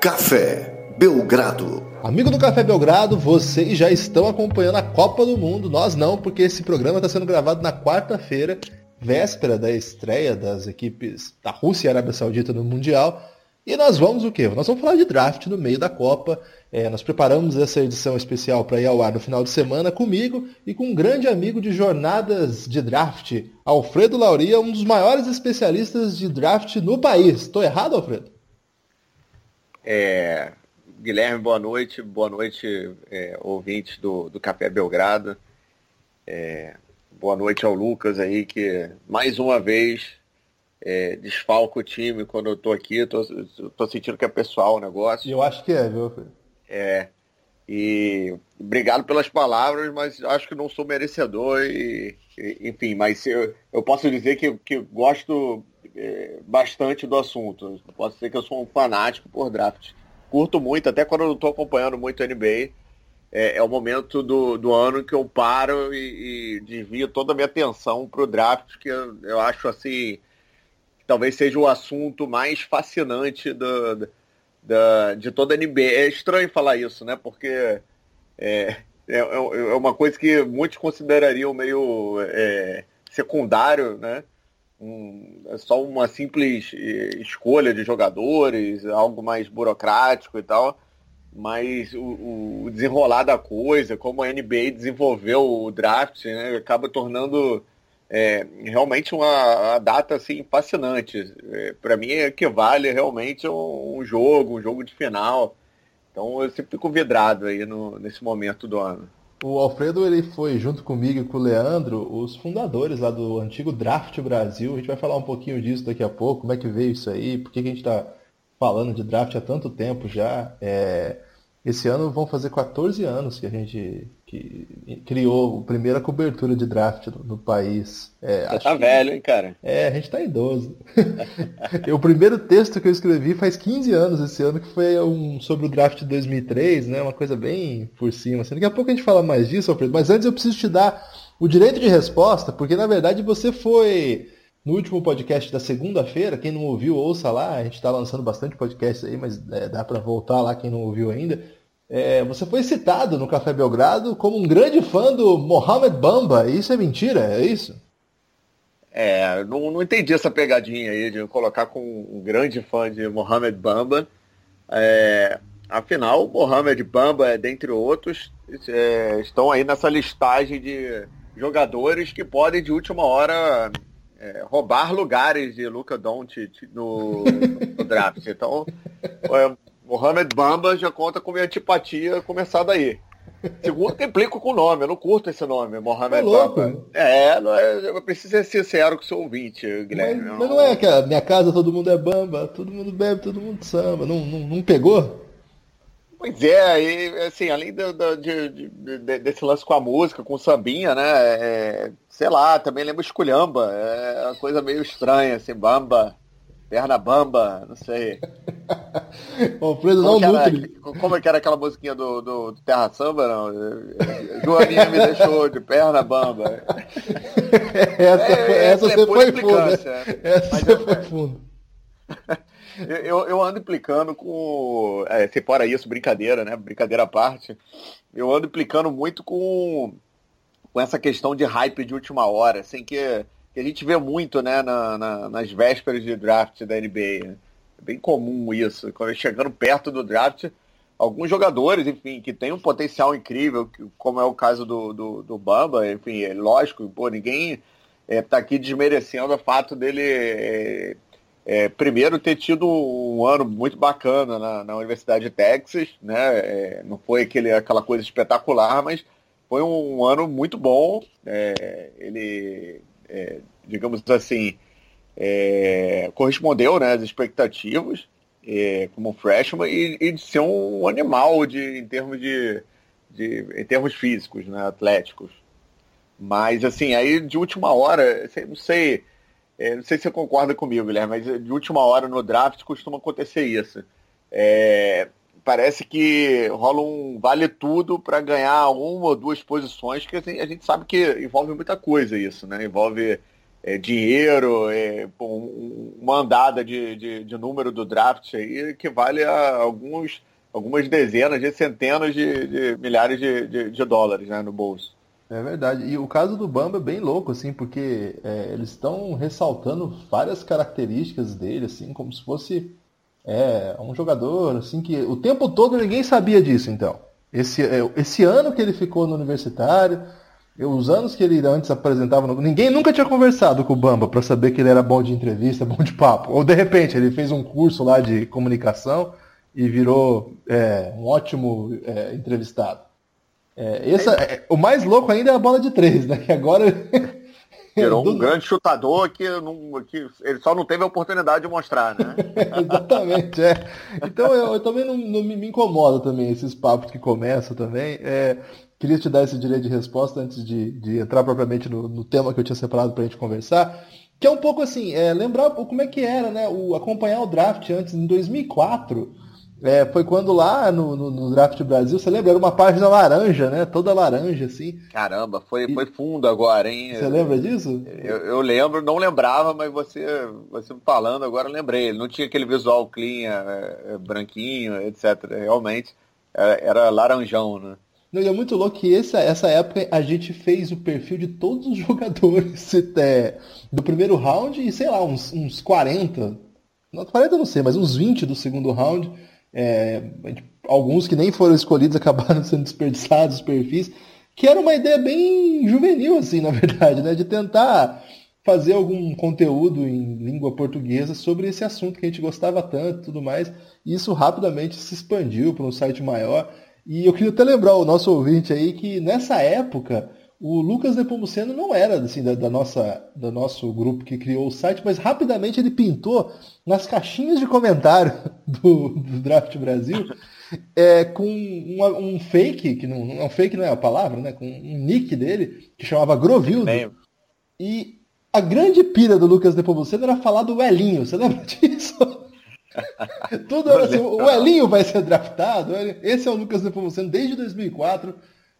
Café Belgrado. Amigo do Café Belgrado, vocês já estão acompanhando a Copa do Mundo. Nós não, porque esse programa está sendo gravado na quarta-feira, véspera da estreia das equipes da Rússia e Arábia Saudita no Mundial. E nós vamos o quê? Nós vamos falar de draft no meio da Copa. É, nós preparamos essa edição especial para ir ao ar no final de semana comigo e com um grande amigo de jornadas de draft, Alfredo Lauria, um dos maiores especialistas de draft no país. Estou errado, Alfredo? É, Guilherme, boa noite. Boa noite, é, ouvintes do, do Café Belgrado. É, boa noite ao Lucas aí, que mais uma vez é, desfalco o time quando eu tô aqui, tô, tô sentindo que é pessoal o negócio. Eu acho que é, viu? É. E obrigado pelas palavras, mas acho que não sou merecedor e, e enfim, mas eu, eu posso dizer que, que gosto bastante do assunto. Posso dizer que eu sou um fanático por draft. Curto muito, até quando eu não estou acompanhando muito a NBA. É, é, o momento do, do ano que eu paro e, e desvio toda a minha atenção para o draft, que eu, eu acho assim talvez seja o assunto mais fascinante do, da, de toda a NBA. É estranho falar isso, né? Porque é, é, é, é uma coisa que muitos considerariam meio é, secundário, né? Um, é só uma simples é, escolha de jogadores, algo mais burocrático e tal. Mas o, o desenrolar da coisa, como a NBA desenvolveu o draft, né, acaba tornando é realmente uma, uma data assim fascinante. É, Para mim equivale realmente um, um, jogo, um jogo de final. Então eu sempre fico vidrado aí no, nesse momento do ano. O Alfredo ele foi junto comigo e com o Leandro os fundadores lá do antigo Draft Brasil. A gente vai falar um pouquinho disso daqui a pouco, como é que veio isso aí, por que, que a gente está falando de draft há tanto tempo já. É... Esse ano vão fazer 14 anos que a gente que criou a primeira cobertura de draft no, no país. É, Você tá que... velho, hein, cara? É, a gente tá idoso. o primeiro texto que eu escrevi faz 15 anos esse ano, que foi um sobre o draft de 2003, né? Uma coisa bem por cima. Assim. Daqui a pouco a gente fala mais disso, Alfredo, mas antes eu preciso te dar o direito de resposta, porque na verdade você foi no último podcast da segunda-feira, quem não ouviu, ouça lá. A gente está lançando bastante podcast aí, mas é, dá para voltar lá quem não ouviu ainda. É, você foi citado no Café Belgrado como um grande fã do Mohamed Bamba. Isso é mentira? É isso? É, não, não entendi essa pegadinha aí de colocar com um grande fã de Mohamed Bamba. É, afinal, Mohamed Bamba, dentre outros, é, estão aí nessa listagem de jogadores que podem de última hora é, roubar lugares de Luca Doncic no, no draft. Então, é, Mohamed Bamba já conta com minha antipatia começar daí. Segundo que implico com o nome, eu não curto esse nome, Mohamed é Bamba. É, não é, eu preciso ser sincero com o seu ouvinte, Guilherme. Mas, mas não é que a minha casa todo mundo é bamba, todo mundo bebe, todo mundo samba. Não, não, não pegou? Pois é, e assim, além do, do, de, de, desse lance com a música, com o sambinha, né? É, sei lá, também lembro esculhamba. É uma coisa meio estranha, assim, bamba. Perna bamba, não sei. Alfredo não nutre. Como é que era aquela musiquinha do, do, do Terra Samba, não? Joaninha me deixou de perna bamba. essa, é, essa, essa você foi fundo. Essa Mas você foi fundo. Eu, eu ando implicando com. É, fora isso, brincadeira, né? Brincadeira à parte. Eu ando implicando muito com, com essa questão de hype de última hora, assim que que a gente vê muito né, na, na, nas vésperas de draft da NBA. Né? É bem comum isso. Quando chegando perto do draft, alguns jogadores, enfim, que têm um potencial incrível, como é o caso do, do, do Bamba, enfim, é lógico, pô, ninguém está é, tá aqui desmerecendo o fato dele, é, é, primeiro, ter tido um ano muito bacana na, na Universidade de Texas, né? É, não foi aquele, aquela coisa espetacular, mas foi um ano muito bom. É, ele é, digamos assim, é, correspondeu né, às expectativas é, como freshman e, e, de ser um animal de, em termos de, de em termos físicos, né, atléticos. Mas assim, aí de última hora, não sei, é, não sei se você concorda comigo, Guilherme, mas de última hora no draft costuma acontecer isso. É, parece que rola um vale tudo para ganhar uma ou duas posições, que a gente sabe que envolve muita coisa isso, né? Envolve é, dinheiro, é, uma andada de, de, de, número do draft aí que vale a alguns, algumas dezenas de centenas de, de milhares de, de, dólares né, no bolso. É verdade. E o caso do Bamba é bem louco, assim, porque é, eles estão ressaltando várias características dele, assim, como se fosse é, um jogador, assim, que o tempo todo ninguém sabia disso, então. Esse, é, esse ano que ele ficou no universitário, os anos que ele antes apresentava, no... ninguém nunca tinha conversado com o Bamba para saber que ele era bom de entrevista, bom de papo. Ou de repente ele fez um curso lá de comunicação e virou é, um ótimo é, entrevistado. É, essa, é, o mais louco ainda é a bola de três, né? Que agora Virou um grande chutador que, não, que ele só não teve a oportunidade de mostrar, né? Exatamente, é. Então eu, eu também não, não me, me, incomoda também esses papos que começam também. É, queria te dar esse direito de resposta antes de, de entrar propriamente no, no, tema que eu tinha separado para a gente conversar. Que é um pouco assim, é, lembrar como é que era, né? O, acompanhar o draft antes, em 2004 é, foi quando lá no, no, no, Draft Brasil, você lembra? Era uma página laranja, né? Toda laranja, assim. Caramba, foi, e... foi fundo agora, hein? Você lembra disso? Eu, eu, lembro, não lembrava, mas você, você falando agora eu lembrei. Ele não tinha aquele visual clean, é, é, branquinho, etc. Realmente, era, era laranjão, né? Não, e é muito louco que essa, essa época a gente fez o perfil de todos os jogadores é, do primeiro round e, sei lá, uns, uns 40. 40 não sei, mas uns 20 do segundo round é, alguns que nem foram escolhidos acabaram sendo desperdiçados os perfis, que era uma ideia bem juvenil, assim, na verdade, né? De tentar fazer algum conteúdo em língua portuguesa sobre esse assunto que a gente gostava tanto tudo mais. E isso rapidamente se expandiu para um site maior. E eu queria até lembrar o nosso ouvinte aí que nessa época o Lucas Nepomuceno não era assim da, da, nossa do nosso grupo que criou o site, mas rapidamente ele pintou nas caixinhas de comentário do, do Draft Brasil é, com uma, um fake, que não, um fake não é a palavra, né? Com um nick dele que chamava Grovildo. E a grande pira do Lucas Nepomuceno era falar do Elinho. Você lembra disso? Tudo era assim, o Elinho vai ser draftado. Esse é o Lucas Nepomuceno desde 2004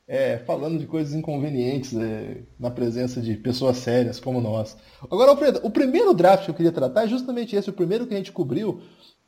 é, falando de coisas inconvenientes é, na presença de pessoas sérias como nós. Agora, Alfredo, o primeiro draft que eu queria tratar é justamente esse, o primeiro que a gente cobriu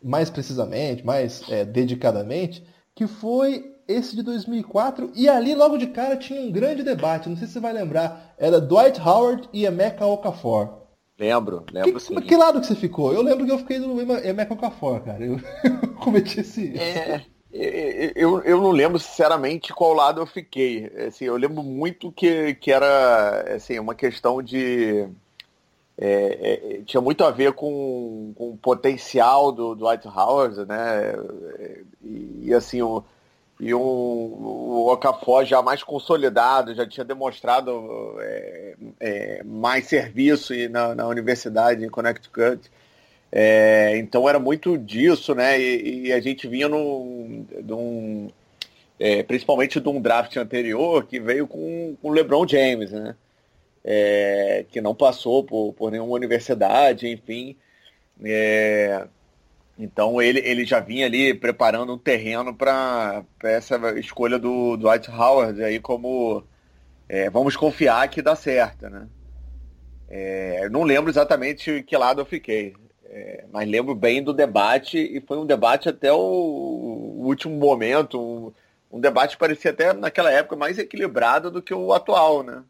mais precisamente, mais é, dedicadamente, que foi esse de 2004, e ali logo de cara tinha um grande debate, não sei se você vai lembrar, era Dwight Howard e Emeka Okafor. Lembro, lembro que, sim. Que lado que você ficou? Eu lembro que eu fiquei no Emeka Okafor, cara. Eu, eu cometi esse... É... Eu, eu não lembro sinceramente qual lado eu fiquei. Assim, eu lembro muito que, que era assim, uma questão de. É, é, tinha muito a ver com, com o potencial do, do Dwight Howard, né? E, e assim, o, e um, o Okafor já mais consolidado, já tinha demonstrado é, é mais serviço na, na universidade em Connecticut. É, então era muito disso, né? E, e a gente vinha num, num é, principalmente de um draft anterior que veio com o LeBron James, né? É, que não passou por, por nenhuma universidade, enfim. É, então ele, ele já vinha ali preparando um terreno para essa escolha do, Dwight Howard aí como é, vamos confiar que dá certo, né? É, não lembro exatamente que lado eu fiquei. É, mas lembro bem do debate e foi um debate até o, o último momento, um, um, debate que parecia até naquela época mais equilibrado do que o atual, né?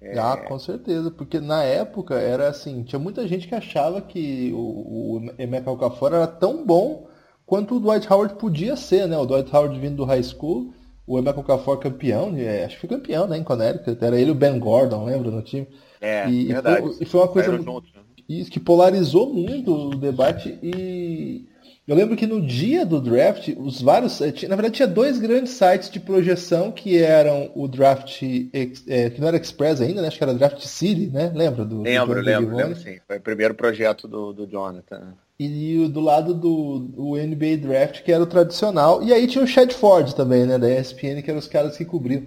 É... Ah, com certeza, porque na época era assim, tinha muita gente que achava que o, o Emeka Okafor era tão bom quanto o Dwight Howard podia ser, né? O Dwight Howard vindo do high school, o Emeka Okafor campeão, é, acho que foi campeão, né, em Connecticut, era ele o Ben Gordon, lembra, no time? É, e, verdade. E foi, e foi uma coisa... Junto, né? Isso, que polarizou muito o debate e eu lembro que no dia do draft, os vários. Eh, na verdade, tinha dois grandes sites de projeção que eram o Draft. É, que não era Express ainda, né? Acho que era Draft City, né? Lembra do. Lembro, do lembro, lembro sim. Foi o primeiro projeto do, do Jonathan. E do lado do, do NBA Draft, que era o tradicional. E aí tinha o Chad Ford também, né? Da ESPN, que eram os caras que cobriam.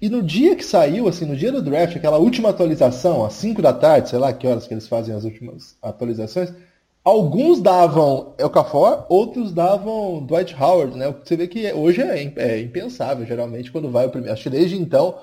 E no dia que saiu, assim, no dia do draft, aquela última atualização, às 5 da tarde, sei lá que horas que eles fazem as últimas atualizações, alguns davam Elcafor, outros davam Dwight Howard, né? Você vê que hoje é, é impensável, geralmente, quando vai o primeiro. Acho que desde então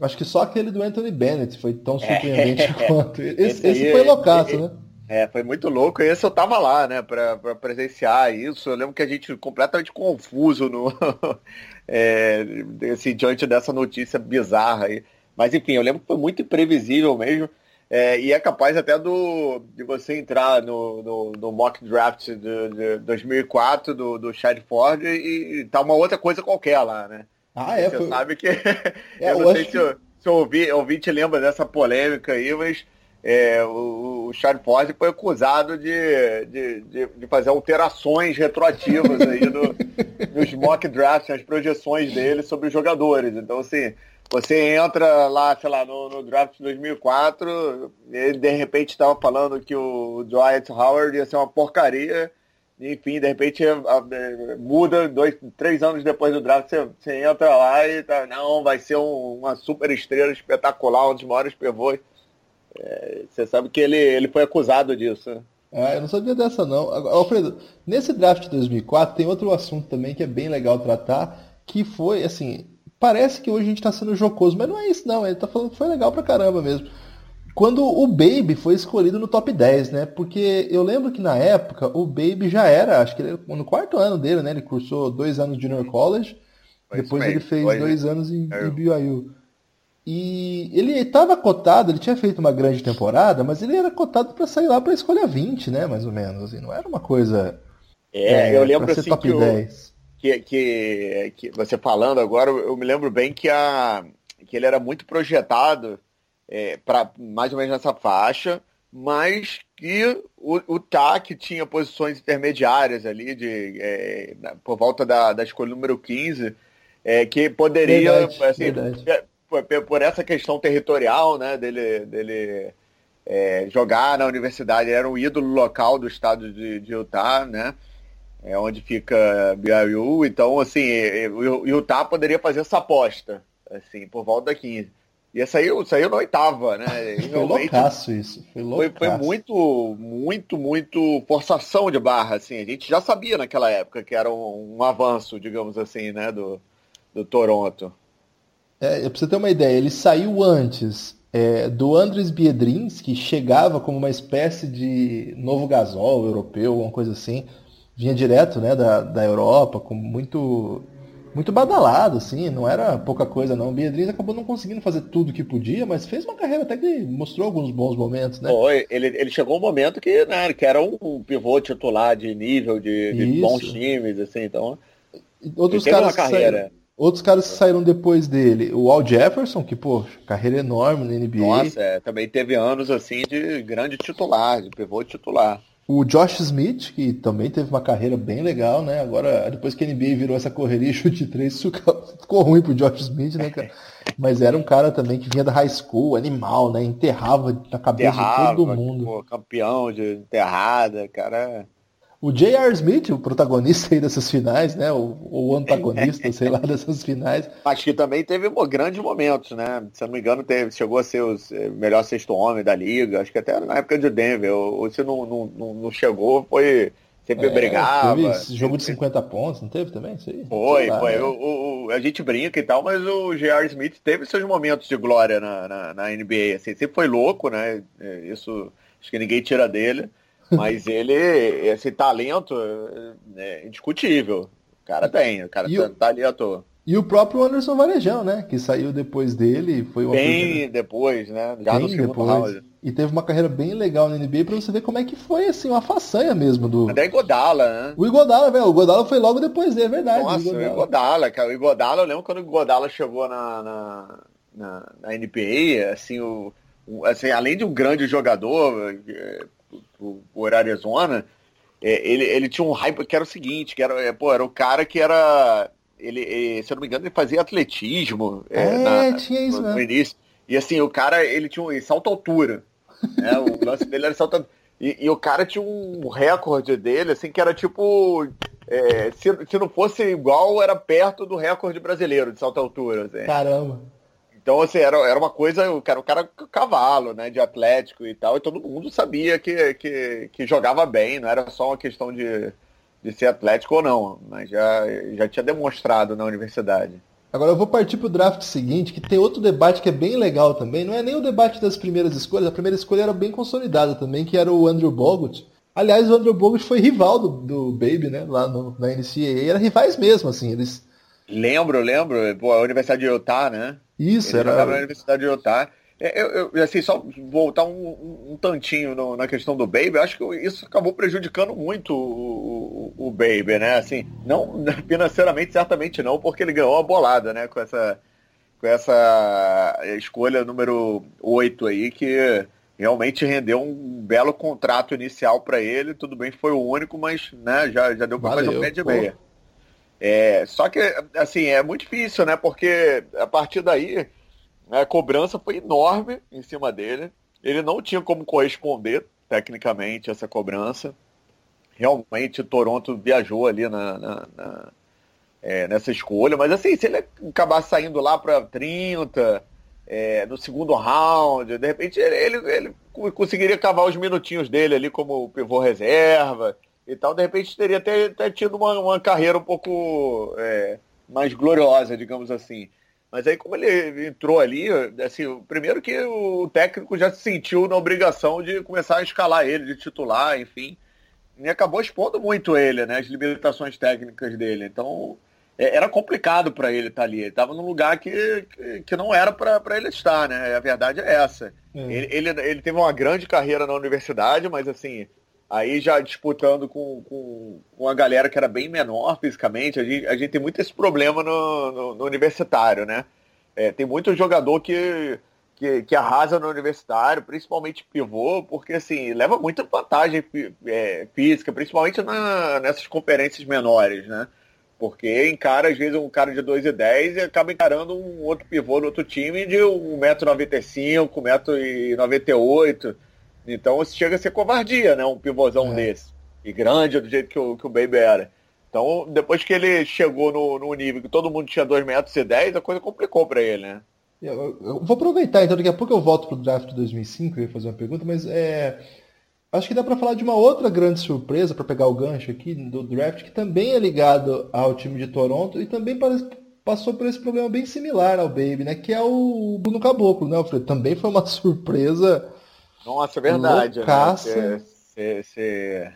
Acho que só aquele do Anthony Bennett foi tão surpreendente é. quanto. Esse, esse, esse foi loucaço, né? É, foi muito louco. Esse eu tava lá, né, pra, pra presenciar isso. Eu lembro que a gente completamente confuso no, é, assim, diante dessa notícia bizarra aí. Mas enfim, eu lembro que foi muito imprevisível mesmo. É, e é capaz até do, de você entrar no, no, no mock draft de, de 2004 do, do Chad Ford e, e tá uma outra coisa qualquer lá, né? Ah, é? Você foi... sabe que. É, eu não sei se, que... se o ouvinte lembra dessa polêmica aí, mas é, o, o Ford foi acusado de, de, de, de, fazer alterações retroativas aí no, nos mock drafts, nas projeções dele sobre os jogadores. Então, assim, você entra lá, sei lá, no, no draft de 2004, ele de repente estava falando que o Dwight Howard ia ser uma porcaria, enfim, de repente muda, dois, três anos depois do draft, você, você entra lá e tá, não, vai ser um, uma super estrela espetacular, um dos maiores pivôs. É, você sabe que ele, ele foi acusado disso. Né? Ah, eu não sabia dessa não. Alfredo, nesse draft de 2004 tem outro assunto também que é bem legal tratar, que foi, assim, parece que hoje a gente está sendo jocoso, mas não é isso não, ele está falando que foi legal pra caramba mesmo. Quando o Baby foi escolhido no top 10, né? Porque eu lembro que na época o Baby já era, acho que ele, no quarto ano dele, né? Ele cursou dois anos de Junior College, foi depois ele fez dois anos em, em BYU. E ele estava cotado, ele tinha feito uma grande temporada, mas ele era cotado para sair lá para escolha 20, né, mais ou menos. Assim, não era uma coisa. É, é eu lembro assim que, 10. que, que, que, você falando agora, eu me lembro bem que, a, que ele era muito projetado é, para mais ou menos nessa faixa, mas que o, o TAC tinha posições intermediárias ali, de, é, por volta da, da escolha número 15, é, que poderia. Verdade, assim, verdade por, por essa questão territorial, né, dele, dele é, jogar na universidade, era um ídolo local do estado de, de Utah, né, é onde fica BYU, então, assim, o Utah poderia fazer essa aposta, assim, por volta da 15. E saiu, saiu na oitava, né? Foi loucaço isso. Foi, loucaço. foi, foi muito, muito, muito forçação de barra, assim. A gente já sabia naquela época que era um, um avanço, digamos assim, né, do, do Toronto. É, pra você ter uma ideia, ele saiu antes é, do Andres Biedrins, que chegava como uma espécie de novo gasol europeu, alguma coisa assim. Vinha direto né, da, da Europa, com muito muito badalado, assim, não era pouca coisa não. O Biedrins acabou não conseguindo fazer tudo que podia, mas fez uma carreira até que mostrou alguns bons momentos, né? Ele, ele chegou um momento que, né, que era um pivô titular de nível, de, de bons times, assim, então... Outros caras uma carreira. Saíram, Outros caras que saíram depois dele, o Al Jefferson, que, pô, carreira enorme na NBA. Nossa, é, também teve anos, assim, de grande titular, de pivô titular. O Josh Smith, que também teve uma carreira bem legal, né? Agora, depois que a NBA virou essa correria chute 3, isso ficou ruim pro Josh Smith, né, cara? Mas era um cara também que vinha da high school, animal, né? Enterrava na cabeça Enterrava, de todo mundo. Pô, campeão de enterrada, cara. O J.R. Smith, o protagonista aí dessas finais, né? O, o antagonista, sei lá, dessas finais. Acho que também teve grandes momentos, né? Se eu não me engano, teve, chegou a ser o eh, melhor sexto homem da liga. Acho que até na época de Denver. Ou, se não, não, não chegou, foi. Sempre é, brigava. Teve jogo de 50 pontos, não teve também? Aí? Foi, lá, foi. Né? O, o, a gente brinca e tal, mas o J.R. Smith teve seus momentos de glória na, na, na NBA. Assim, sempre foi louco, né? É, isso acho que ninguém tira dele. Mas ele, esse talento é indiscutível. O cara tem, o cara e tá, tá ali à toa. E o próprio Anderson Varejão, né? Que saiu depois dele. Foi uma bem depois, né? Já bem no depois. Round. E teve uma carreira bem legal na NBA pra você ver como é que foi, assim, uma façanha mesmo do. Até Igodala, né? O Igodala, velho. O Igodala foi logo depois dele, é verdade. Nossa, o Igodala, cara. O Igodala, eu lembro quando o Igodala chegou na, na, na, na NBA, assim, o, assim, além de um grande jogador, é, pro, pro Arizona, é, ele, ele tinha um hype que era o seguinte, que era, é, pô, era o cara que era. Ele, ele, se eu não me engano, ele fazia atletismo é, é na, tinha isso, no, no, início. E assim, o cara, ele tinha um salto altura. Né? O lance dele era salto altura. E, e, o cara tinha um recorde dele, assim, que era tipo. É, se, se não fosse igual, era perto do recorde brasileiro de salto altura. Assim. Caramba. Então, assim, era, era uma coisa, o cara, o cara cavalo, né, de atlético e tal, e todo mundo sabia que, que, que jogava bem, não era só uma questão de, de ser atlético ou não, mas já, já tinha demonstrado na universidade. Agora eu vou partir para o draft seguinte, que tem outro debate que é bem legal também. Não é nem o debate das primeiras escolhas, a primeira escolha era bem consolidada também, que era o Andrew Bogut. Aliás, o Andrew Bogut foi rival do, do Baby, né? Lá no, na NCAA. Era rivais mesmo, assim. Eles... Lembro, lembro. Pô, a Universidade de Utah, né? Isso, Ele era. na Universidade de Utah. É, eu, eu, assim, só voltar um, um, um tantinho no, na questão do Baby, acho que isso acabou prejudicando muito o, o, o, Baby, né? Assim, não financeiramente, certamente não, porque ele ganhou a bolada, né? Com essa, com essa escolha número 8 aí, que realmente rendeu um belo contrato inicial para ele. Tudo bem foi o único, mas né, já, já deu para fazer um pé de meia. É, só que, assim, é muito difícil, né? Porque a partir daí a cobrança foi enorme em cima dele. Ele não tinha como corresponder tecnicamente essa cobrança. Realmente, Toronto viajou ali na, na, na é, nessa escolha. Mas assim, se ele acabar saindo lá para 30, é, no segundo round, de repente ele, ele, ele, conseguiria cavar os minutinhos dele ali como pivô reserva e tal. De repente teria até, até tido uma, uma carreira um pouco é, mais gloriosa, digamos assim. Mas aí, como ele entrou ali, assim, primeiro que o técnico já se sentiu na obrigação de começar a escalar ele, de titular, enfim. E acabou expondo muito ele, né? As limitações técnicas dele. Então, é, era complicado para ele estar tá ali. Ele estava num lugar que, que, que não era para ele estar, né? A verdade é essa. É. Ele, ele, ele, teve uma grande carreira na universidade, mas assim, aí já disputando com, com, com a galera que era bem menor fisicamente, a gente, a gente tem muito esse problema no, no, no universitário, né? É, tem muito jogador que, que, que, arrasa no universitário, principalmente pivô, porque assim, leva muita vantagem é, física, principalmente na, nessas conferências menores, né? Porque encara, às vezes, um cara de 2,10 e 10 e acaba encarando um outro pivô no outro time de 1,95m, 1,98m. Então chega a ser covardia, né? Um pivôzão é. desse. E grande do jeito que o, que o Baby era. Então, depois que ele chegou no, no nível que todo mundo tinha 2 metros e 10, a coisa complicou para ele, né? Eu, eu, vou aproveitar, então daqui a pouco eu volto pro draft de 2005, eu ia fazer uma pergunta, mas é, acho que dá para falar de uma outra grande surpresa, para pegar o gancho aqui do draft, que também é ligado ao time de Toronto e também parece, passou por esse problema bem similar ao Baby, né? Que é o Bruno Caboclo, né, Alfredo? Também foi uma surpresa nossa, é verdade. Né? Você, você,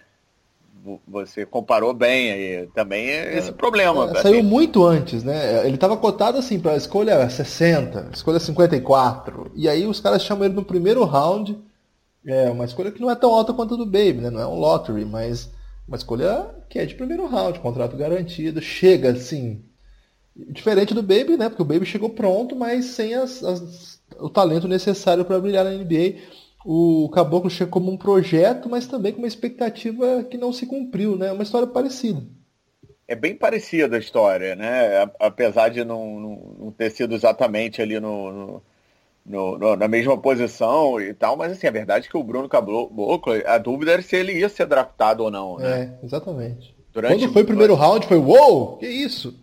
você, comparou bem aí. Também é esse problema. É, saiu muito antes, né? Ele estava cotado assim para escolha 60, escolha 54. E aí os caras chamam ele no primeiro round. É uma escolha que não é tão alta quanto a do Baby, né? Não é um lottery, mas uma escolha que é de primeiro round, contrato garantido. Chega assim. Diferente do Baby, né? Porque o Baby chegou pronto, mas sem as, as, o talento necessário para brilhar na NBA o Caboclo chega como um projeto, mas também com uma expectativa que não se cumpriu, né? Uma história parecida. É bem parecida a história, né? Apesar de não, não, não ter sido exatamente ali no, no, no, na mesma posição e tal, mas assim, a verdade é que o Bruno Caboclo, a dúvida era se ele ia ser draftado ou não, né? É, exatamente. Durante Quando foi o primeiro round, foi uou, que isso?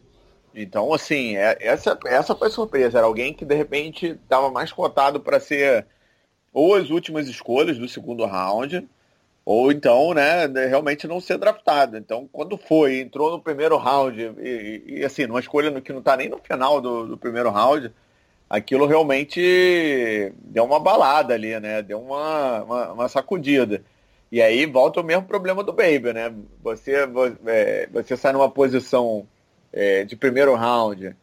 Então, assim, é, essa, essa foi surpresa. Era alguém que de repente estava mais cotado para ser ou as últimas escolhas do segundo round, ou então, né, realmente não ser draftado. Então, quando foi, entrou no primeiro round, e, e assim, numa escolha que não está nem no final do, do, primeiro round, aquilo realmente deu uma balada ali, né? Deu uma, uma, uma sacudida. E aí volta o mesmo problema do Baby, né? Você, é, você sai numa posição é, de primeiro round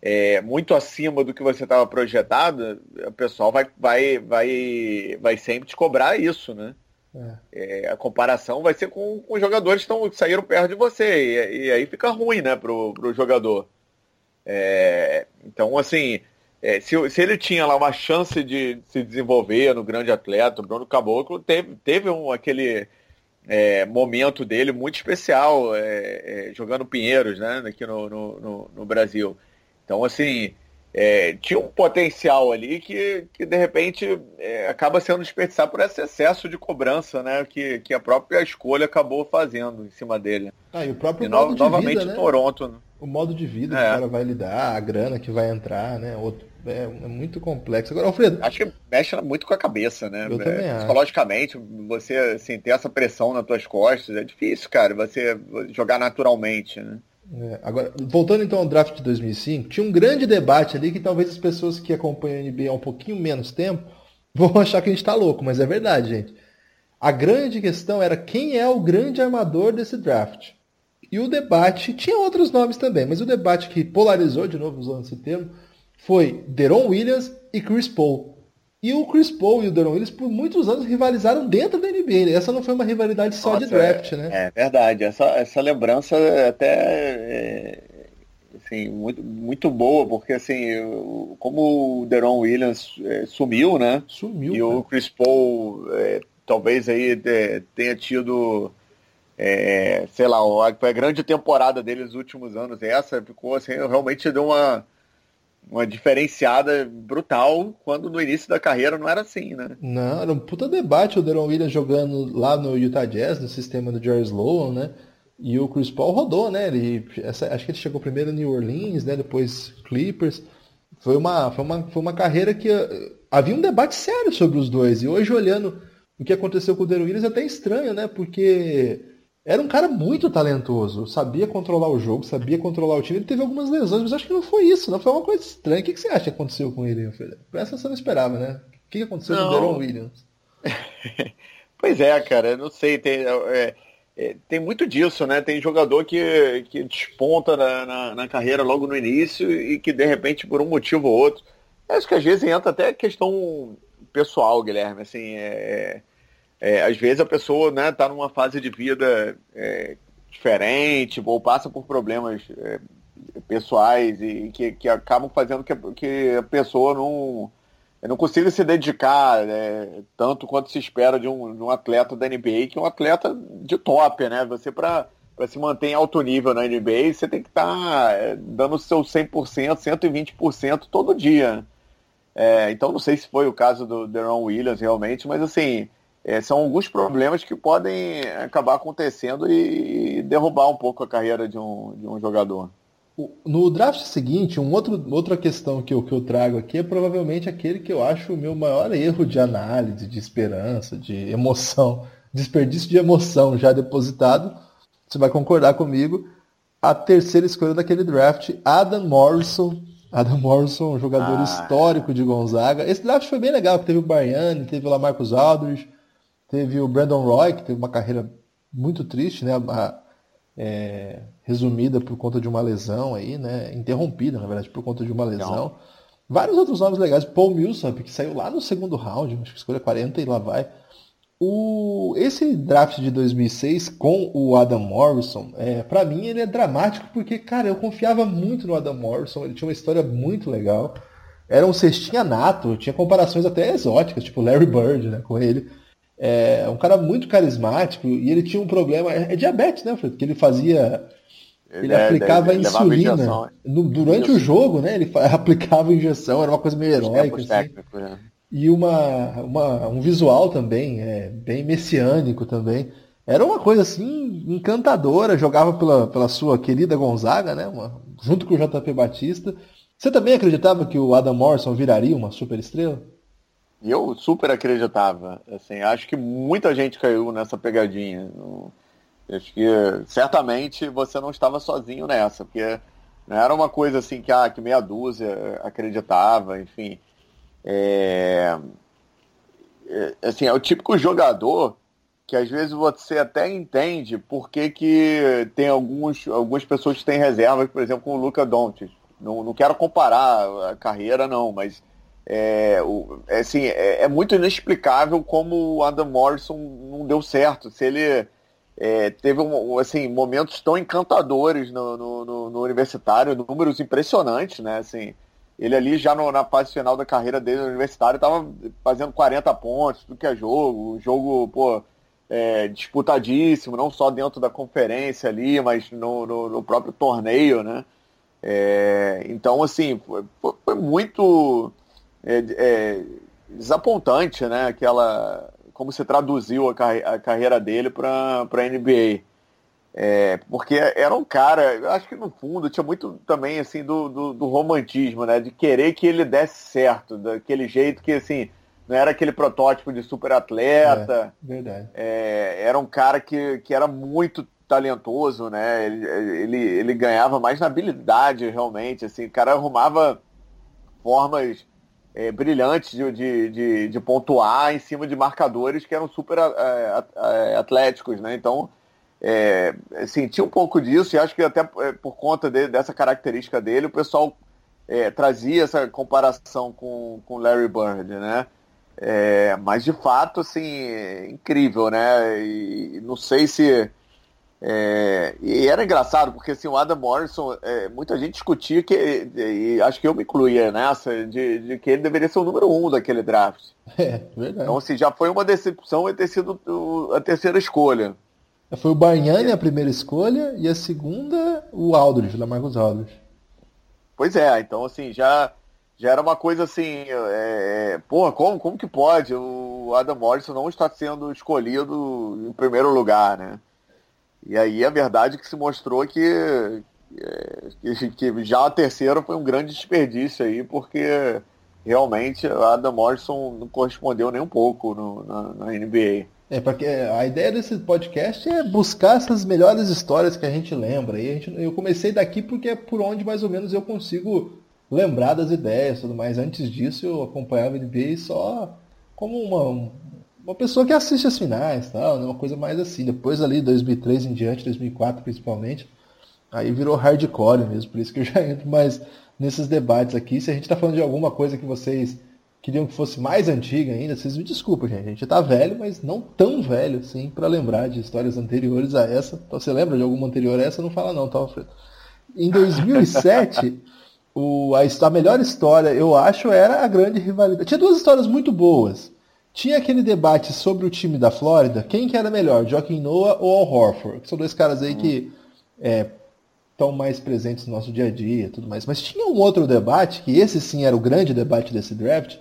é, muito acima do que você estava projetado, o pessoal vai, vai, vai, vai sempre te cobrar isso, né? É. É, a comparação vai ser com, com jogadores que, estão, que saíram perto de você, e, e aí fica ruim, né, pro, pro jogador. É, então, assim, é, se, se ele tinha lá uma chance de se desenvolver no grande atleta, o Bruno Caboclo teve, teve um, aquele é, momento dele muito especial é, jogando Pinheiros, né, aqui no, no, no, no Brasil. Então, assim, é, tinha um potencial ali que, que de repente, é, acaba sendo desperdiçado por esse excesso de cobrança, né? Que, que a própria escolha acabou fazendo em cima dele. Ah, e o próprio e modo no, de novamente vida, né? Toronto. Né? O modo de vida é. que o cara vai lidar, a grana que vai entrar, né? Outro, é, é, muito complexo. Agora, Alfredo. Acho que mexe muito com a cabeça, né? Eu também Psicologicamente, você assim, ter essa pressão nas tuas costas é difícil, cara. Você jogar naturalmente, né? É, agora, voltando então ao draft de 2005, tinha um grande debate ali que talvez as pessoas que acompanham a NBA há um pouquinho menos tempo vão achar que a gente está louco, mas é verdade, gente. A grande questão era quem é o grande armador desse draft. E o debate, tinha outros nomes também, mas o debate que polarizou, de novo usando esse termo, foi Deron Williams e Chris Paul. E o Chris Paul e o Deron Williams por muitos anos rivalizaram dentro da NBA. Essa não foi uma rivalidade só Nossa, de draft, é, né? É verdade. Essa, essa lembrança é até é, assim, muito, muito boa, porque assim, como o Deron Williams é, sumiu, né? Sumiu. E cara. o Chris Paul é, talvez aí é, tenha tido é, sei lá, a, a grande temporada dele nos últimos anos. Essa ficou assim, realmente deu uma uma diferenciada brutal quando no início da carreira não era assim, né? Não, era um puta debate o Deron Williams jogando lá no Utah Jazz, no sistema do Jerry Sloan, né? E o Chris Paul rodou, né? Ele, essa, acho que ele chegou primeiro no New Orleans, né? Depois Clippers. Foi uma, foi uma, foi uma carreira que uh, havia um debate sério sobre os dois. E hoje, olhando o que aconteceu com o Deron Williams, é até estranho, né? Porque era um cara muito talentoso, sabia controlar o jogo, sabia controlar o time. Ele teve algumas lesões, mas acho que não foi isso, não foi uma coisa estranha. O que, você acha que aconteceu com ele? Essa você não esperava, né? O que aconteceu não. com o Deron Williams? pois é, cara, não sei. Tem, é, é, tem muito disso, né? Tem jogador que, que desponta na, na, na, carreira logo no início e que de repente, por um motivo ou outro. Acho que às vezes entra até questão pessoal, Guilherme. Assim, é, é, às vezes a pessoa né, tá numa fase de vida é, diferente ou passa por problemas é, pessoais e que, que acabam fazendo que, que a pessoa não, não consiga se dedicar né, tanto quanto se espera de um, de um atleta da NBA, que é um atleta de top, né? Você para se manter em alto nível na NBA, você tem que estar tá, é, dando o seu 100%, 120% todo dia. É, então não sei se foi o caso do Deron Williams realmente, mas assim, é, são alguns problemas que podem acabar acontecendo e derrubar um pouco a carreira de um, de um jogador. No draft seguinte, um outro, outra questão que eu, que eu trago aqui é provavelmente aquele que eu acho o meu maior erro de análise, de esperança, de emoção, desperdício de emoção já depositado. Você vai concordar comigo. A terceira escolha daquele draft, Adam Morrison. Adam Morrison, um jogador ah. histórico de Gonzaga. Esse draft foi bem legal, teve o Bariani, teve o Lamarcus Aldridge, Teve o Brandon Roy, que teve uma carreira muito triste, né? É, resumida por conta de uma lesão aí, né? Interrompida, na verdade, por conta de uma lesão. Não. Vários outros nomes legais. Paul Millsap, que saiu lá no segundo round, acho que escolha 40 e lá vai. O, esse draft de 2006 com o Adam Morrison, é, para mim ele é dramático porque, cara, eu confiava muito no Adam Morrison, ele tinha uma história muito legal. Era um cestinha nato, tinha comparações até exóticas, tipo Larry Bird, né, com ele. É um cara muito carismático e ele tinha um problema. É, é diabetes, né, Fred? Que ele fazia. Ele, ele é, aplicava ele insulina no, durante o jogo, né? Ele aplicava injeção, era uma coisa meio heróica. Assim. Técnico, né? E uma, uma, um visual também, é, bem messiânico também. Era uma coisa assim encantadora, jogava pela, pela sua querida Gonzaga, né? Uma, junto com o JP Batista. Você também acreditava que o Adam Morrison viraria uma super estrela? E eu super acreditava. Assim, acho que muita gente caiu nessa pegadinha. Acho que certamente você não estava sozinho nessa, porque não era uma coisa assim que, ah, que meia dúzia acreditava, enfim. É... é assim, é o típico jogador que às vezes você até entende por que, que tem alguns, algumas pessoas que têm reservas, por exemplo, com o Luca Doncic. Não, não quero comparar a carreira, não, mas é, o, é, assim, é, é, muito inexplicável como o Adam Morrison não deu certo. Se ele é, teve um, assim, momentos tão encantadores no, no, no, no, universitário, números impressionantes, né? Assim, ele ali já no, na fase final da carreira dele no universitário estava fazendo 40 pontos, do que é jogo, jogo, pô, é, disputadíssimo, não só dentro da conferência ali, mas no, no próprio torneio, né? É, então, assim, foi, foi muito é, é, desapontante, né? Aquela como se traduziu a, carre a carreira dele para a NBA. É, porque era um cara, eu acho que no fundo tinha muito também assim do, do, do, romantismo, né? De querer que ele desse certo, daquele jeito que assim não era aquele protótipo de super atleta. É, verdade. É, era um cara que, que era muito talentoso, né? Ele, ele, ele ganhava mais na habilidade, realmente. Assim, o cara arrumava formas é, brilhantes de, de, de, de, pontuar em cima de marcadores que eram super é, é atléticos, né? Então, é, senti um pouco disso e acho que até é, por conta de, dessa característica dele, o pessoal é, trazia essa comparação com, com Larry Bird, né? É, mas de fato, assim, é incrível, né? E não sei se. É, e era engraçado, porque assim, o Adam Morrison, é, muita gente discutia que, e acho que eu me incluía nessa, de, de, que ele deveria ser o número um daquele draft. É, verdade. Então, assim, já foi uma decepção ter sido a terceira escolha. Foi o Bargnani a primeira escolha e a segunda o Aldridge, o Lamarcus Aldridge. Pois é, então assim, já, já era uma coisa assim, é, é, porra, como, como que pode o Adam Morrison não estar sendo escolhido em primeiro lugar, né? E aí a verdade é que se mostrou que, é, que, que já a terceira foi um grande desperdício aí, porque realmente o Adam Morrison não correspondeu nem um pouco no, na, na NBA. É, porque a ideia desse podcast é buscar essas melhores histórias que a gente lembra. E a gente, eu comecei daqui porque é por onde mais ou menos eu consigo lembrar das ideias tudo mais. Antes disso eu acompanhava a NBA só como uma, uma pessoa que assiste as finais, tal, né? uma coisa mais assim. Depois ali, 2003 em diante, 2004 principalmente, aí virou hardcore mesmo. Por isso que eu já entro mais nesses debates aqui. Se a gente está falando de alguma coisa que vocês queriam que fosse mais antiga ainda, vocês me desculpem, gente. A gente tá velho, mas não tão velho assim para lembrar de histórias anteriores a essa. Então, você lembra de alguma anterior a essa? Não fala não, tá, Alfredo? Em 2007, o, a, a melhor história, eu acho, era a grande rivalidade. Tinha duas histórias muito boas. Tinha aquele debate sobre o time da Flórida, quem que era melhor, Joaquim Noah ou Al Horford, que são dois caras aí que estão é, mais presentes no nosso dia a dia e tudo mais. Mas tinha um outro debate, que esse sim era o grande debate desse draft,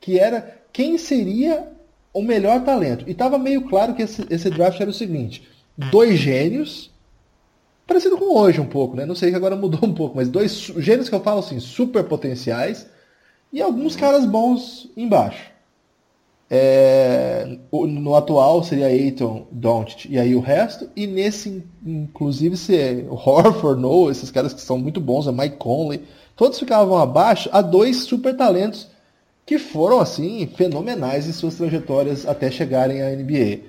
que era quem seria o melhor talento. E estava meio claro que esse, esse draft era o seguinte: dois gênios, parecido com hoje um pouco, né? Não sei que agora mudou um pouco, mas dois gênios que eu falo assim, super potenciais, e alguns caras bons embaixo. É, no atual seria Aiton, Don't e aí o resto, e nesse, inclusive, se é Horford, No, esses caras que são muito bons, a Mike Conley, todos ficavam abaixo a dois super talentos que foram assim fenomenais em suas trajetórias até chegarem à NBA.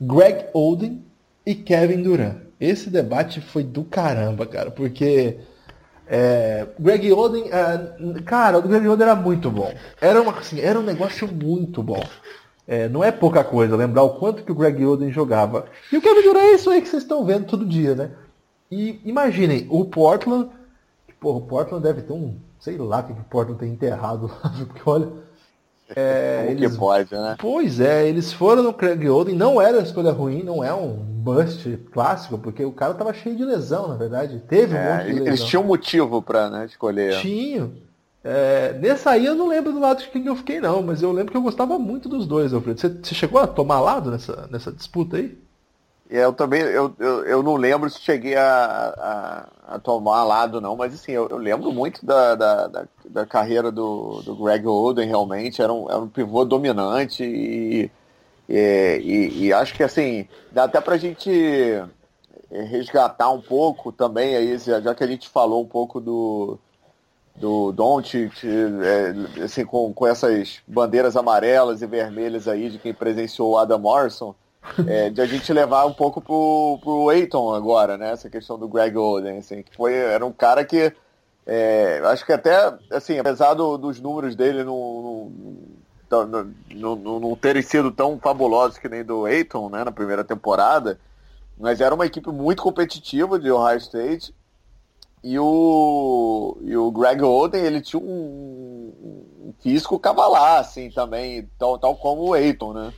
Greg Oden e Kevin Durant. Esse debate foi do caramba, cara, porque é, Greg Oden, é, cara, o Greg Oden era muito bom. Era, uma, assim, era um negócio muito bom. É, não é pouca coisa lembrar o quanto que o Greg Oden jogava. E o Kevin Durant é isso aí que vocês estão vendo todo dia, né? E imaginem, o Portland, porra, o Portland deve ter um sei lá o que o Portland tem enterrado lá, porque olha. É, eles, que pode, né? Pois é, eles foram no Craig Oden, não era escolha ruim, não é um bust clássico, porque o cara tava cheio de lesão, na verdade. Teve um é, monte de lesão. Eles tinham motivo pra né, escolher. Tinham. É, nessa aí eu não lembro do lado de quem eu fiquei, não, mas eu lembro que eu gostava muito dos dois, Alfredo. Você, você chegou a tomar lado nessa, nessa disputa aí? Eu também, eu, eu, eu não lembro se cheguei a, a, a tomar lado não, mas assim, eu, eu lembro muito da, da, da, da, carreira do, do Greg Oden, realmente, era um, era um pivô dominante e, e, e, e acho que assim, dá até pra gente resgatar um pouco também, aí, já que a gente falou um pouco do, do Don't, é, assim, com, com essas bandeiras amarelas e vermelhas aí de quem presenciou o Adam Morrison, é, de a gente levar um pouco pro, pro Aiton agora, né? Essa questão do Greg Oden, assim, que foi, era um cara que é, acho que até, assim, apesar do, dos números dele não, não, não, não, terem sido tão fabulosos que nem do Aiton, né, na primeira temporada, mas era uma equipe muito competitiva de Ohio State e o, e o Greg Oden, ele tinha um, um físico cavalar, assim, também, tal, tal como o Aiton, né?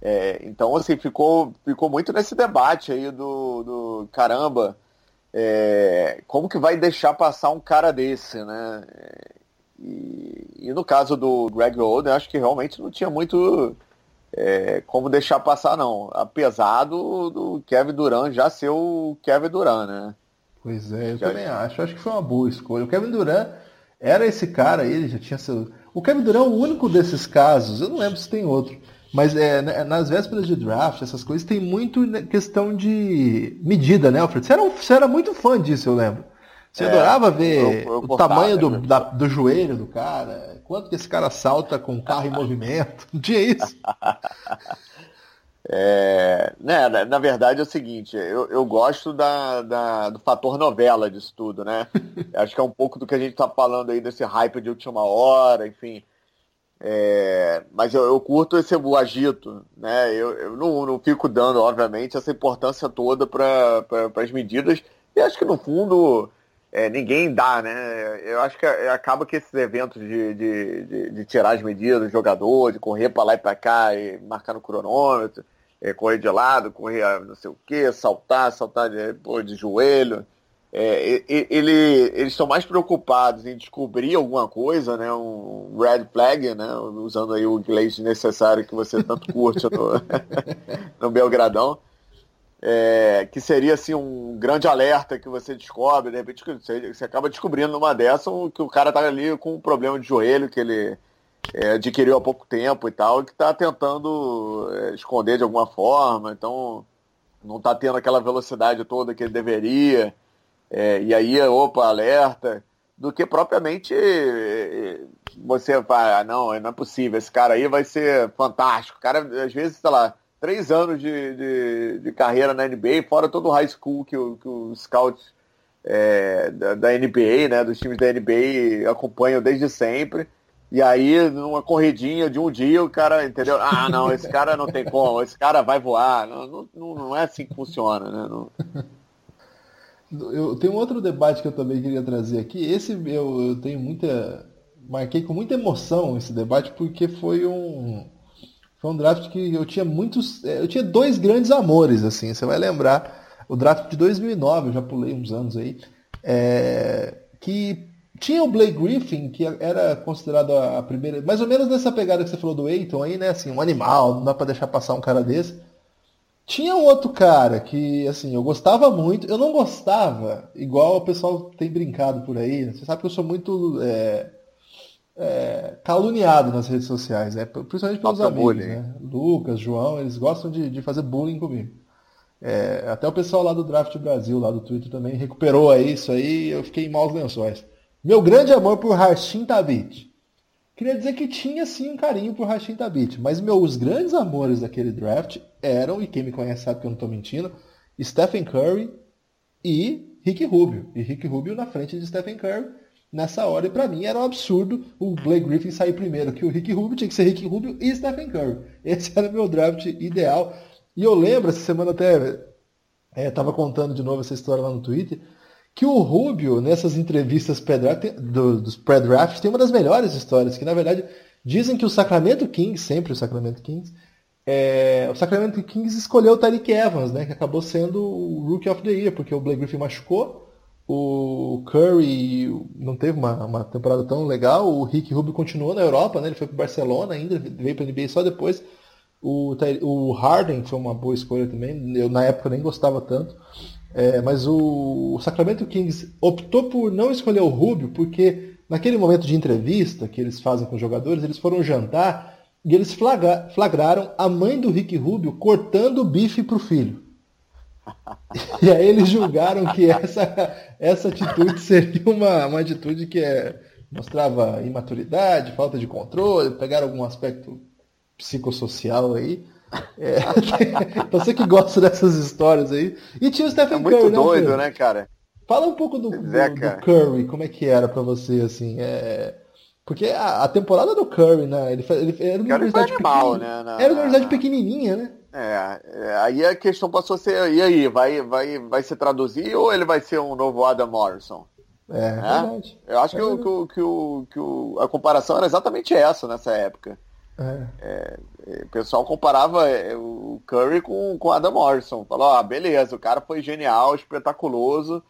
É, então, assim, ficou, ficou muito nesse debate aí do, do caramba, é, como que vai deixar passar um cara desse, né? E, e no caso do Greg Oden, acho que realmente não tinha muito é, como deixar passar, não. Apesar do, do, Kevin Durant já ser o Kevin Durant, né? Pois é, eu já também acho. Acho que foi uma boa escolha. O Kevin Durant era esse cara aí, ele já tinha seu. O Kevin Durant é o único desses casos, eu não lembro se tem outro Mas é, né, nas vésperas de draft, essas coisas, tem muito questão de medida, né, Alfred? Você era, um, você era muito fã disso, eu lembro. Você é, adorava ver eu, eu o tamanho do, da, do joelho do cara, quanto que esse cara salta com o carro em movimento. Não tinha isso. É, né, na verdade é o seguinte, eu, eu gosto da, da, do fator novela disso tudo, né? Acho que é um pouco do que a gente está falando aí desse hype de última hora, enfim. É, mas eu, eu, curto esse o agito, né? Eu, eu não, não, fico dando, obviamente, essa importância toda para pra, as medidas. E acho que no fundo é, ninguém dá, né? Eu acho que é, acaba que esses eventos de, de, de, de tirar as medidas do jogador, de correr para lá e para cá e marcar no cronômetro, é, correr de lado, correr não sei o que, saltar, saltar de, pô, de joelho. É, ele, eles estão mais preocupados em descobrir alguma coisa, né, um red flag, né, usando aí o inglês necessário que você tanto curte no, no Belgradão, é, que seria assim um grande alerta que você descobre, de repente você, você acaba descobrindo numa dessa que o cara está ali com um problema de joelho que ele é, adquiriu há pouco tempo e tal, e que está tentando é, esconder de alguma forma, então não está tendo aquela velocidade toda que ele deveria. É, e aí, opa, alerta, do que propriamente é, você fala, ah, não, não é possível, esse cara aí vai ser fantástico. O cara, às vezes, sei lá, três anos de, de, de carreira na NBA, fora todo o high school que, o, que os scouts é, da, da, NBA, né, dos times da NBA acompanham desde sempre. E aí, numa corridinha de um dia, o cara, entendeu? Ah, não, esse cara não tem como, esse cara vai voar. Não, não, não é assim que funciona, né? Não... Eu tenho outro debate que eu também queria trazer aqui. Esse eu, eu tenho muita. Marquei com muita emoção esse debate porque foi um. Foi um draft que eu tinha muitos. É, eu tinha dois grandes amores, assim. Você vai lembrar. O draft de 2009, eu já pulei uns anos aí. É, que tinha o Blake Griffin, que era considerado a primeira. Mais ou menos nessa pegada que você falou do Aiton aí, né? Assim, um animal, não dá pra deixar passar um cara desse. Tinha um outro cara que, assim, eu gostava muito. Eu não gostava, igual o pessoal tem brincado por aí. Você sabe que eu sou muito é, é, caluniado nas redes sociais, né? principalmente pelos Nossa, amigos. Né? Lucas, João, eles gostam de, de fazer bullying comigo. É, até o pessoal lá do Draft Brasil, lá do Twitter também, recuperou aí isso aí eu fiquei em maus lençóis. Meu grande amor por Rashim Tabit. Queria dizer que tinha sim um carinho por Rashid Tabit, mas meus grandes amores daquele draft eram, e quem me conhece sabe que eu não estou mentindo, Stephen Curry e Rick Rubio. E Rick Rubio na frente de Stephen Curry nessa hora, e para mim era um absurdo o Blake Griffin sair primeiro que o Rick Rubio, tinha que ser Rick Rubio e Stephen Curry. Esse era o meu draft ideal. E eu lembro, essa semana até estava é, contando de novo essa história lá no Twitter, que o Rubio, nessas entrevistas do, dos pré-drafts, tem uma das melhores histórias, que na verdade dizem que o Sacramento Kings, sempre o Sacramento Kings, é, o Sacramento Kings escolheu o Tariq Evans, né, que acabou sendo o Rookie of the Year, porque o Blake Griffin machucou, o Curry não teve uma, uma temporada tão legal, o Rick Rubio continuou na Europa, né, ele foi para Barcelona ainda, veio para a NBA só depois, o, o Harden foi uma boa escolha também, eu na época nem gostava tanto, é, mas o, Sacramento Kings optou por não escolher o Rubio, porque naquele momento de entrevista que eles fazem com os jogadores, eles foram jantar e eles flagra, flagraram a mãe do Rick Rubio cortando o bife para o filho. E aí eles julgaram que essa, essa atitude seria uma, uma atitude que é, mostrava imaturidade, falta de controle, pegaram algum aspecto psicossocial aí. É, você que gosta dessas histórias aí. E tinha o Stephen é Curry, muito né, doido, né, cara? Fala um pouco do, do, é, do, Curry, como é que era para você, assim. É... Porque a, a, temporada do Curry, né? Ele, ele era uma universidade animal, né? Na, era uma universidade pequenininha, né? É, é, aí a questão passou a ser, e aí, vai, vai, vai se traduzir ou ele vai ser um novo Adam Morrison? É, é? verdade. Eu acho é que, o, que, o, que, o, que o, a comparação era exatamente essa nessa época. É. É, o pessoal comparava é, o Curry com, com Adam Morrison. Falou, ah, beleza, o cara foi genial, espetaculoso,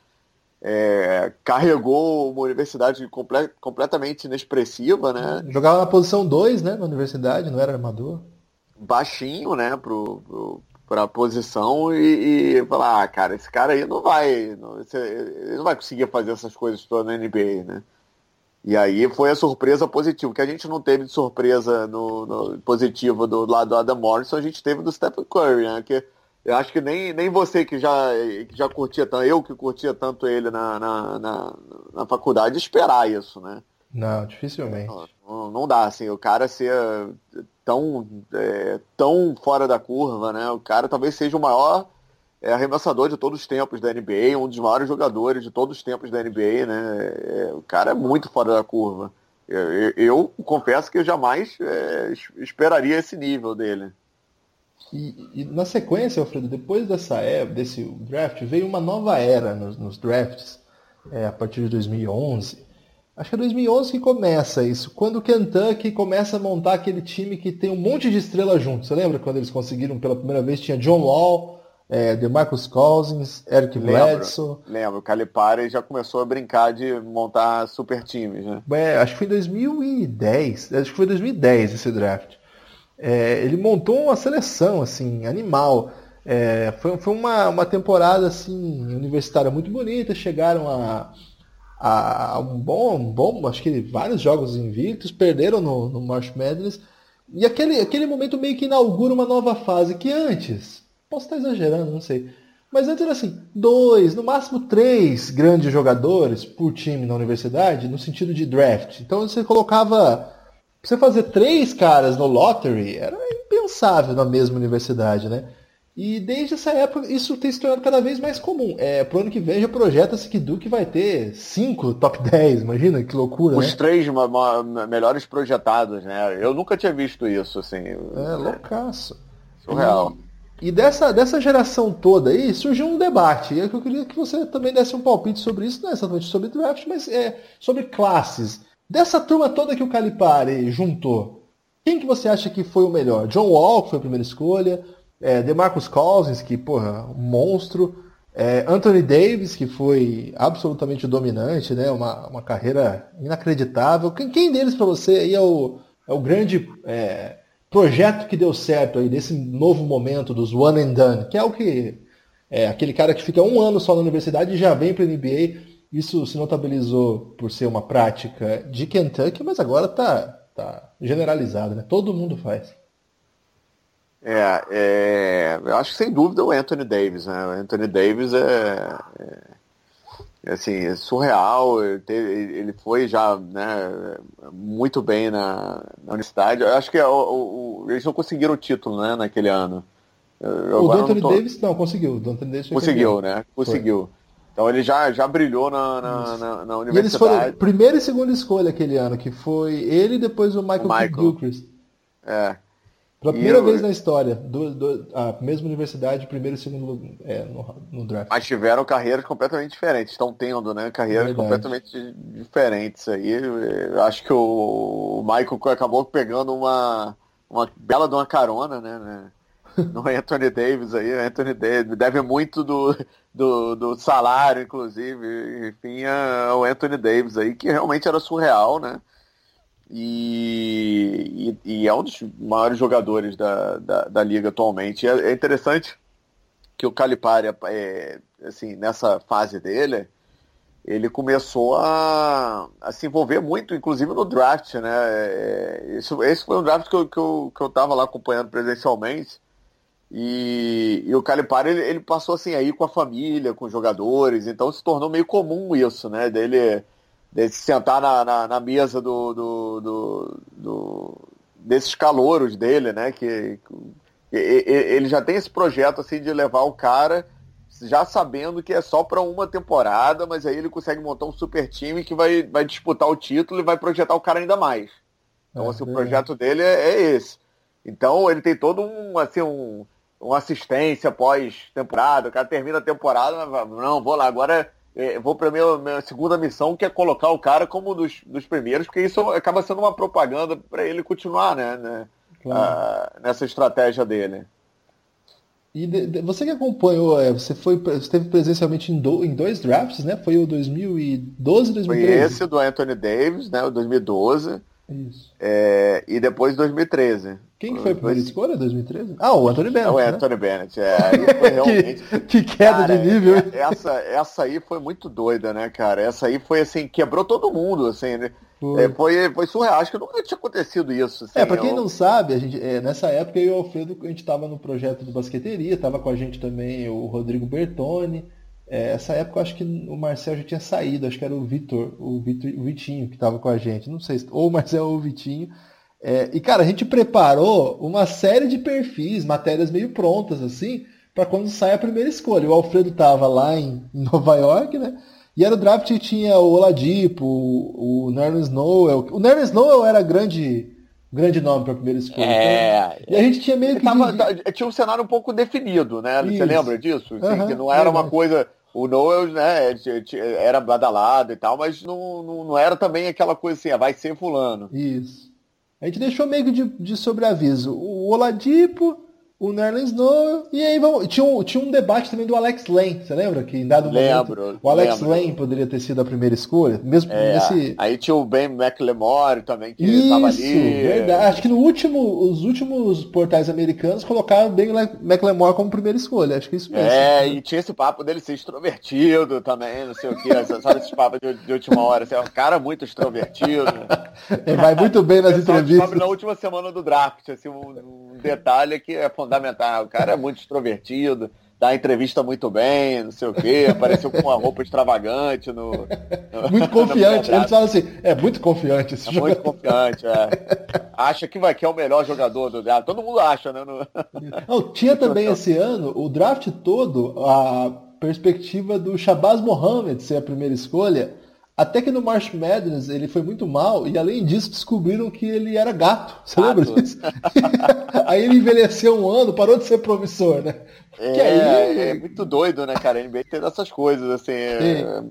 é, carregou uma universidade comple completamente inexpressiva, né? Jogava na posição 2, né, na universidade, não era armador. Baixinho, né, pro, pro, pra posição e, e falar, ah, cara, esse cara aí não vai, não, ele não vai conseguir fazer essas coisas todas na NBA, né? E aí foi a surpresa positiva, que a gente não teve de surpresa no, no positiva do lado do Adam Morrison, a gente teve do Stephen Curry, né? Que eu acho que nem, nem você que já, que já curtia tanto, eu que curtia tanto ele na, na, na, na faculdade, esperar isso, né? Não, dificilmente. Não, não, dá, assim, o cara ser tão, é, tão fora da curva, né? O cara talvez seja o maior é, arremessador de todos os tempos da NBA, um dos maiores jogadores de todos os tempos da NBA, né? É, o cara é muito fora da curva. Eu, eu, eu confesso que eu jamais é, esperaria esse nível dele. E, e, na sequência, Alfredo, depois dessa época, desse draft, veio uma nova era nos, nos drafts, é, a partir de 2011. Acho que é 2011 que começa isso, quando o Kentucky começa a montar aquele time que tem um monte de estrelas juntos. Você lembra quando eles conseguiram pela primeira vez? Tinha John Wall, é, DeMarcus Cousins, Eric Bledsoe. Lembro, o Calipari já começou a brincar de montar super times, né? É, acho que foi em 2010, acho que foi 2010 esse draft. É, ele montou uma seleção assim animal. É, foi, foi uma, uma temporada assim universitária muito bonita. Chegaram a a, um bom, um bom, acho que vários jogos invictos, perderam no, no March Madness. E aquele, aquele momento meio que inaugura uma nova fase, que antes, posso estar exagerando, não sei. Mas antes era assim, dois, no máximo três grandes jogadores por time na universidade, no sentido de draft. Então você colocava. Você fazer três caras no lottery era impensável na mesma universidade, né? E desde essa época isso tem se tornado cada vez mais comum. É, pro ano que vem já projeta-se que Duke vai ter cinco top 10, imagina que loucura. Os né? três melhores projetados, né? Eu nunca tinha visto isso, assim. É, loucaço. Surreal. E, e dessa, dessa geração toda aí surgiu um debate. E é eu queria que você também desse um palpite sobre isso, não é exatamente sobre draft, mas é sobre classes. Dessa turma toda que o Calipari juntou, quem que você acha que foi o melhor? John Wall, que foi a primeira escolha, é, DeMarcus Cousins, que, porra, um monstro. É, Anthony Davis, que foi absolutamente dominante, né? Uma, uma carreira inacreditável. Quem, quem deles para você aí é o, é o grande é, projeto que deu certo aí desse novo momento dos one and done, que é o que é aquele cara que fica um ano só na universidade e já vem para NBA. Isso se notabilizou por ser uma prática de Kentucky, mas agora tá, tá generalizado, né? Todo mundo faz. É, é, eu acho que sem dúvida o Anthony Davis, né? O Anthony Davis é, é assim, é surreal, ele foi já né, muito bem na, na universidade. Eu acho que é o, o, eles não conseguiram o título né, naquele ano. Eu, o Anthony tô... Davis não, conseguiu. O Anthony Davis conseguiu, né? Conseguiu. Foi. Então ele já, já brilhou na, na, na, na universidade. E eles foram primeira e segunda escolha aquele ano, que foi ele e depois o Michael, o Michael. Gilchrist. É. Pela primeira eu... vez na história, do, do, a mesma universidade, primeiro e segundo é, no, no, draft. Mas tiveram carreiras completamente diferentes, estão tendo, né? Carreiras Verdade. completamente diferentes aí. Acho que o Michael acabou pegando uma, uma bela de uma carona, né? né? No Anthony Davis aí, Anthony Davis deve muito do, do, do salário, inclusive, enfim, ao Anthony Davis aí, que realmente era surreal, né? E, e, e, é um dos maiores jogadores da, da, da liga atualmente. É, é, interessante que o Calipari, é, assim, nessa fase dele, ele começou a, a, se envolver muito, inclusive no draft, né? É, isso, esse foi um draft que eu, que eu, que eu tava lá acompanhando presencialmente. E, e o Calipari, ele, ele passou assim aí com a família, com os jogadores, então se tornou meio comum isso, né? Dele de sentar na, na, na mesa do, do, do, do, desses calouros dele, né? Que, que, ele já tem esse projeto assim de levar o cara já sabendo que é só para uma temporada, mas aí ele consegue montar um super time que vai, vai disputar o título e vai projetar o cara ainda mais. Então, assim, o projeto dele é, é, esse. Então, ele tem todo um, assim, um, uma assistência pós-temporada. O cara termina a temporada, não, vou lá, agora é, vou para minha, minha segunda missão, que é colocar o cara como dos, dos primeiros, porque isso acaba sendo uma propaganda para ele continuar, né? né claro. ah, nessa estratégia dele. E de, de, você que acompanhou, é, você foi esteve presencialmente em, do, em, dois drafts, né? Foi o 2012 e 2013. Foi esse do Anthony Davis, né? O 2012. Isso. É, e depois 2013. Quem que foi a primeira escolha, 2013? Ah, o Anthony Bennett. O né? Anthony Bennett, é. Realmente... que, que, queda cara, de nível. É, essa, essa aí foi muito doida, né, cara? Essa aí foi assim, quebrou todo mundo, assim. Né? Foi. É, foi, foi surreal, acho que nunca tinha acontecido isso. Assim, é, pra quem eu... não sabe, a gente, é, nessa época eu e o Alfredo, a gente tava no projeto do Basqueteria, tava com a gente também o Rodrigo Bertoni. É, essa época eu acho que o Marcel já tinha saído, acho que era o Vitor, o, Vitor, o Vitinho que tava com a gente. Não sei se ou o Marcel ou o Vitinho. É, e cara, a gente preparou uma série de perfis, matérias meio prontas, assim, para quando sai a primeira escolha. O Alfredo tava lá em, em Nova York, né? E era o draft que tinha o Oladipo, o, o Nerlens Noel. O Nerlens Noel era grande grande nome para a primeira escolha. É, então, e a gente tinha meio que. Tava, tinha um cenário um pouco definido, né? Isso. Você lembra disso? Assim, que não era uma coisa. O Noel, né, era badalado e tal, mas não, não, não, era também aquela coisa assim, ah, vai ser fulano. Isso. A gente deixou meio de, de sobreaviso. O Oladipo, o Nerlens Noel, e aí vamos, tinha, um, tinha um debate também do Alex Lane, você lembra? Que em dado lembro, momento o Alex lembro. Lane poderia ter sido a primeira escolha, mesmo é, nesse... Aí tinha o Ben McLemore também, que estava ali. verdade. Acho que no último, os últimos portais americanos colocaram o Ben McLemore como primeira escolha, acho que é isso mesmo. É, e tinha esse papo dele ser extrovertido também, não sei o que, sabe esses papos de, de, última hora, assim, é um cara muito extrovertido. Ele vai muito bem nas entrevistas. na última semana do draft, assim, um, um detalhe que é fundamental. O cara é muito extrovertido, dá entrevista muito bem, não sei o quê, apareceu com uma roupa extravagante no. no muito confiante. Eles falam assim, é muito confiante esse é jogador. Muito confiante, é. Acha que vai que é o melhor jogador do draft. Todo mundo acha, né? No... Não, tinha também esse ano, o draft todo, a perspectiva do Shabazz Mohamed ser a primeira escolha. Até que no March Madness ele foi muito mal e além disso descobriram que ele era gato. Você gato. lembra disso? aí ele envelheceu um ano, parou de ser promissor, né? É, aí... é muito doido, né, cara? A NBA tem essas coisas, assim. É,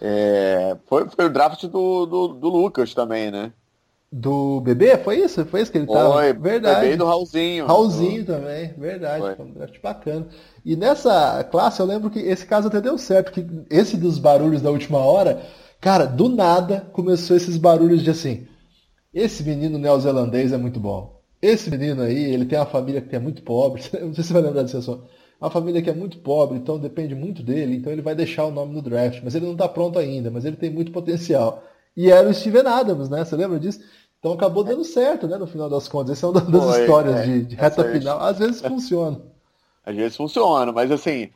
é, foi, foi o draft do, do, do Lucas também, né? Do bebê? Foi isso? Foi isso que ele foi, tava? Verdade. Bebê do Raulzinho. Raulzinho do... também, verdade. Foi. foi um draft bacana. E nessa classe eu lembro que esse caso até deu certo, que esse dos barulhos da última hora, cara, do nada começou esses barulhos de assim. Esse menino neozelandês é muito bom. Esse menino aí, ele tem uma família que é muito pobre. Não sei se você vai lembrar disso só. Uma família que é muito pobre, então depende muito dele, então ele vai deixar o nome no draft. Mas ele não está pronto ainda, mas ele tem muito potencial. E era o Steven Adams, né? Você lembra disso? Então acabou dando certo, né? No final das contas. Essa é uma das Foi, histórias é, de, de reta final. Às vezes funciona. Às vezes funciona, mas assim,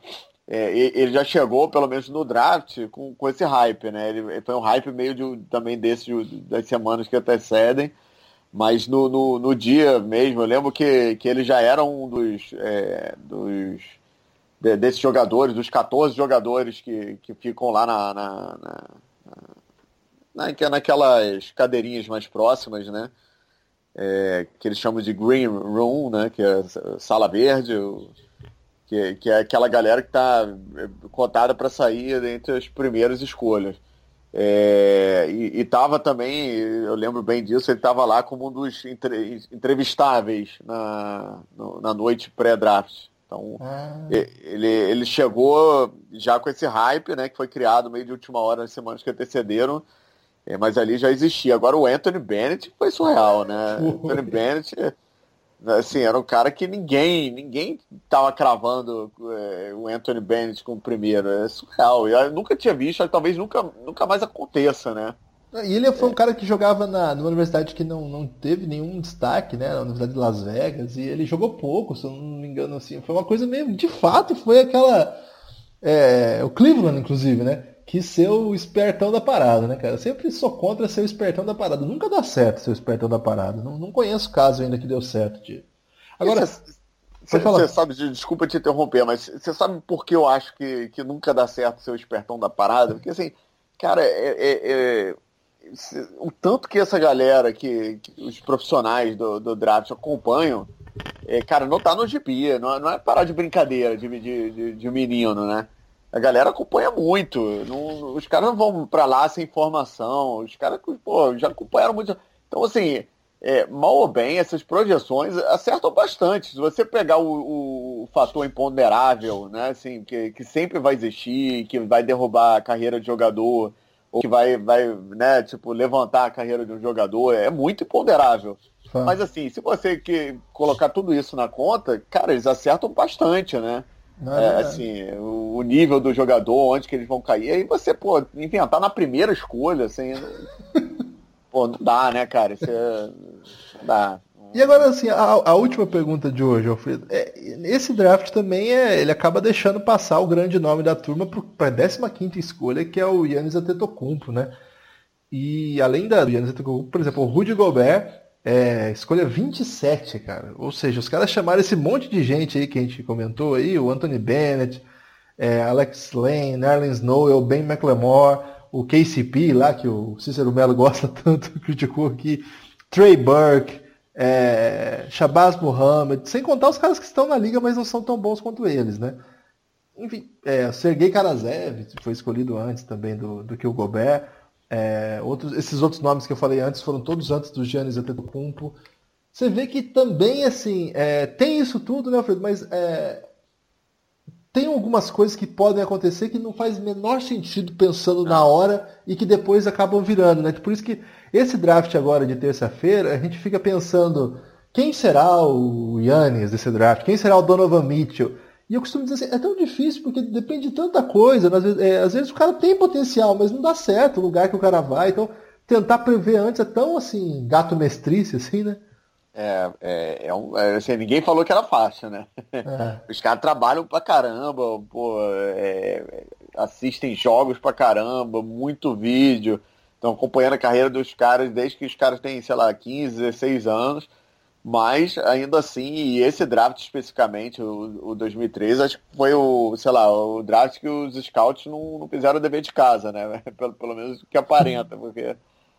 é, ele já chegou, pelo menos no draft, com, com esse hype, né? Ele, foi um hype meio de, também desse, das semanas que antecedem. Mas no, no, no, dia mesmo, eu lembro que, que ele já era um dos, é, dos de, desses jogadores, dos 14 jogadores que, que ficam lá na, na, na, na, naquelas cadeirinhas mais próximas, né? É, que eles chamam de Green Room, né? Que é sala verde, que, que é aquela galera que está é, cotada para sair entre as primeiras escolhas. É, e estava também, eu lembro bem disso, ele estava lá como um dos entre, entrevistáveis na, no, na noite pré-draft. Então, ah. ele, ele chegou já com esse hype, né, que foi criado meio de última hora nas semanas que antecederam, é, mas ali já existia. Agora o Anthony Bennett foi surreal, né? Anthony Bennett Assim, era um cara que ninguém, ninguém tava cravando é, o Anthony Bennett como primeiro. É surreal. Eu nunca tinha visto, talvez nunca, nunca mais aconteça, né? E ele foi um cara que jogava na, numa universidade que não, não teve nenhum destaque, né? Na Universidade de Las Vegas, e ele jogou pouco, se eu não me engano, assim. Foi uma coisa mesmo. De fato, foi aquela. É, o Cleveland, inclusive, né? Que ser o espertão da parada, né, cara? Eu sempre sou contra ser o espertão da parada. Nunca dá certo ser o espertão da parada. Não, não conheço caso ainda que deu certo, tio. Agora. Você sabe, desculpa te interromper, mas você sabe por que eu acho que, que nunca dá certo ser o espertão da parada? Porque assim, cara, é, é, é o tanto que essa galera, que, que os profissionais do, do draft acompanham, é, cara, não tá no GP, não, é, não é parar de brincadeira de, de, de, de menino, né? A galera acompanha muito. Não, os caras não vão para lá sem informação. Os caras pô, já acompanharam muito. Então, assim, é, mal ou bem, essas projeções acertam bastante. Se você pegar o, o fator imponderável, né, assim, que, que sempre vai existir, que vai derrubar a carreira de jogador, ou que vai, vai né, tipo, levantar a carreira de um jogador, é muito imponderável. Mas assim, se você que colocar tudo isso na conta, cara, eles acertam bastante, né? É, é, assim, o nível do jogador, onde que eles vão cair, aí você, pô, inventar na primeira escolha, assim. Pô, não dá, né, cara? Isso é... não dá. E agora, assim, a, a, última pergunta de hoje, Alfredo. É, esse draft também é, ele acaba deixando passar o grande nome da turma para a 15 escolha, que é o Yannis Antetokounmpo, né? E além da Yannis Antetokounmpo, por exemplo, o Rudy Gobert, é, escolha 27, cara. Ou seja, os caras chamaram esse monte de gente aí que a gente comentou aí, o Anthony Bennett, é, Alex Lane, Nerlens Snow, o Ben McLemore, o KCP lá, que o Cícero Melo gosta tanto, criticou aqui, Trey Burke, é, Shabazz Muhammad, sem contar os caras que estão na liga, mas não são tão bons quanto eles, né? Enfim, é, Sergei Karazev foi escolhido antes também do, do que o Gobert. É, outros, esses outros nomes que eu falei antes foram todos antes do Giannis Antetokounmpo. Você vê que também, assim, é, tem isso tudo, né, Alfredo? Mas é, tem algumas coisas que podem acontecer que não faz menor sentido pensando na hora e que depois acabam virando, né? Por isso que esse draft agora de terça-feira, a gente fica pensando quem será o Yannis desse draft? Quem será o Donovan Mitchell? E eu costumo dizer assim, é tão difícil porque depende de tanta coisa. Às vezes, é, às vezes o cara tem potencial, mas não dá certo o lugar que o cara vai. Então, tentar prever antes é tão assim, gato mestrice, assim, né? É, é, é, um, é assim, ninguém falou que era fácil, né? É. Os caras trabalham pra caramba, pô, é, assistem jogos pra caramba, muito vídeo, estão acompanhando a carreira dos caras desde que os caras têm, sei lá, 15, 16 anos, mas ainda assim, e esse draft especificamente, o, o 2013, acho que foi o, sei lá, o draft que os scouts não, não fizeram o dever de casa, né? Pelo, pelo menos que aparenta, porque